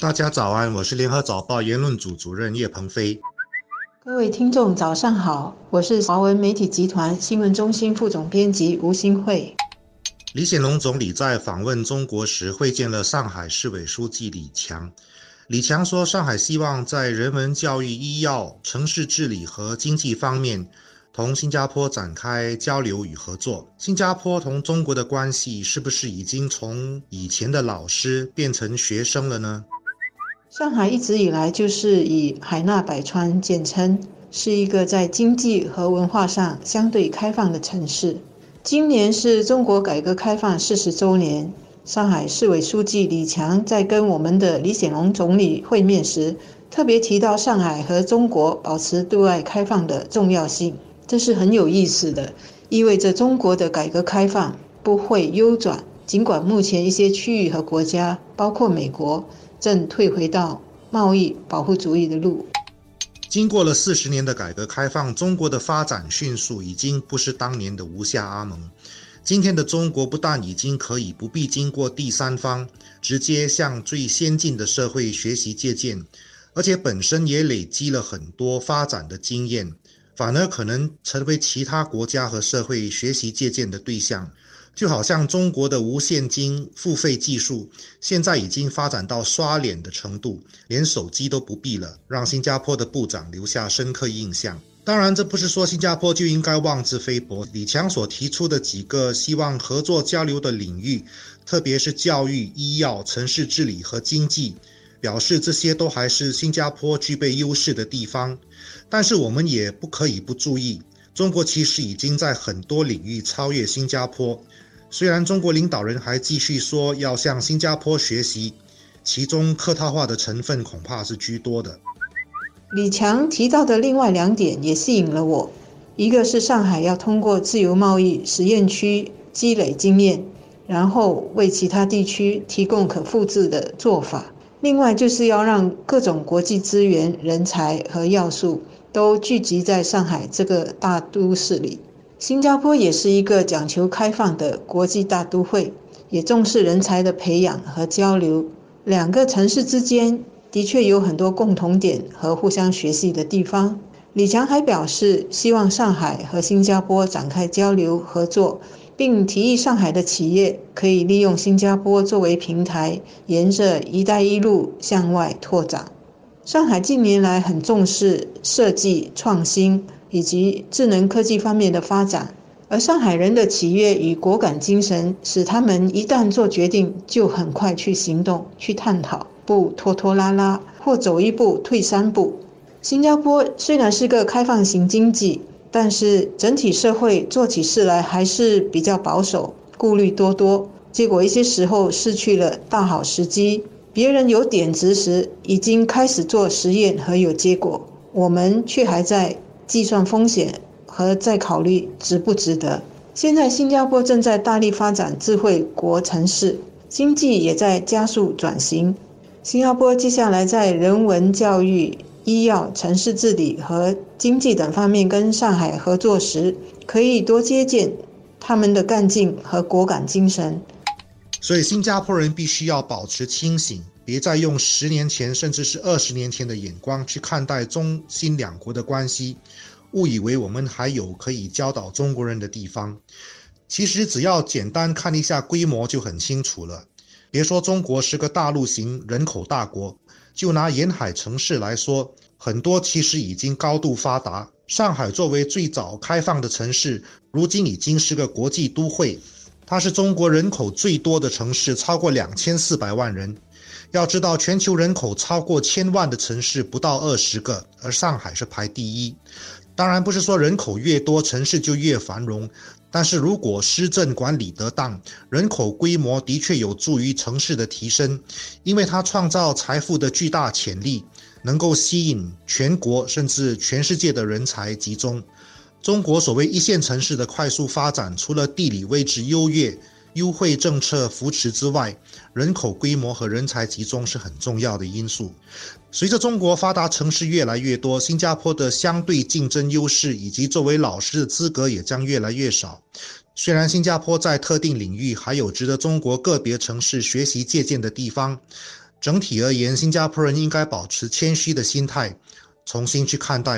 大家早安，我是联合早报言论组主任叶鹏飞。各位听众早上好，我是华文媒体集团新闻中心副总编辑吴新慧。李显龙总理在访问中国时会见了上海市委书记李强。李强说，上海希望在人文教育、医药、城市治理和经济方面同新加坡展开交流与合作。新加坡同中国的关系是不是已经从以前的老师变成学生了呢？上海一直以来就是以海纳百川见称，是一个在经济和文化上相对开放的城市。今年是中国改革开放四十周年。上海市委书记李强在跟我们的李显龙总理会面时，特别提到上海和中国保持对外开放的重要性，这是很有意思的，意味着中国的改革开放不会优转。尽管目前一些区域和国家，包括美国，正退回到贸易保护主义的路。经过了四十年的改革开放，中国的发展迅速，已经不是当年的吴下阿蒙。今天的中国不但已经可以不必经过第三方，直接向最先进的社会学习借鉴，而且本身也累积了很多发展的经验，反而可能成为其他国家和社会学习借鉴的对象。就好像中国的无现金付费技术，现在已经发展到刷脸的程度，连手机都不必了，让新加坡的部长留下深刻印象。当然，这不是说新加坡就应该妄自菲薄。李强所提出的几个希望合作交流的领域，特别是教育、医药、城市治理和经济，表示这些都还是新加坡具备优势的地方。但是我们也不可以不注意，中国其实已经在很多领域超越新加坡。虽然中国领导人还继续说要向新加坡学习，其中客套话的成分恐怕是居多的。李强提到的另外两点也吸引了我，一个是上海要通过自由贸易实验区积累经验，然后为其他地区提供可复制的做法；另外就是要让各种国际资源、人才和要素都聚集在上海这个大都市里。新加坡也是一个讲求开放的国际大都会，也重视人才的培养和交流。两个城市之间。的确有很多共同点和互相学习的地方。李强还表示，希望上海和新加坡展开交流合作，并提议上海的企业可以利用新加坡作为平台，沿着“一带一路”向外拓展。上海近年来很重视设计创新以及智能科技方面的发展，而上海人的企业与果敢精神，使他们一旦做决定，就很快去行动、去探讨。不拖拖拉拉，或走一步退三步。新加坡虽然是个开放型经济，但是整体社会做起事来还是比较保守，顾虑多多。结果一些时候失去了大好时机。别人有点子时，已经开始做实验和有结果，我们却还在计算风险和再考虑值不值得。现在新加坡正在大力发展智慧国城市，经济也在加速转型。新加坡接下来在人文教育、医药、城市治理和经济等方面跟上海合作时，可以多接见他们的干劲和果敢精神。所以，新加坡人必须要保持清醒，别再用十年前甚至是二十年前的眼光去看待中新两国的关系，误以为我们还有可以教导中国人的地方。其实，只要简单看一下规模就很清楚了。别说中国是个大陆型人口大国，就拿沿海城市来说，很多其实已经高度发达。上海作为最早开放的城市，如今已经是个国际都会。它是中国人口最多的城市，超过两千四百万人。要知道，全球人口超过千万的城市不到二十个，而上海是排第一。当然，不是说人口越多，城市就越繁荣。但是如果施政管理得当，人口规模的确有助于城市的提升，因为它创造财富的巨大潜力，能够吸引全国甚至全世界的人才集中。中国所谓一线城市的快速发展，除了地理位置优越。优惠政策扶持之外，人口规模和人才集中是很重要的因素。随着中国发达城市越来越多，新加坡的相对竞争优势以及作为老师的资格也将越来越少。虽然新加坡在特定领域还有值得中国个别城市学习借鉴的地方，整体而言，新加坡人应该保持谦虚的心态，重新去看待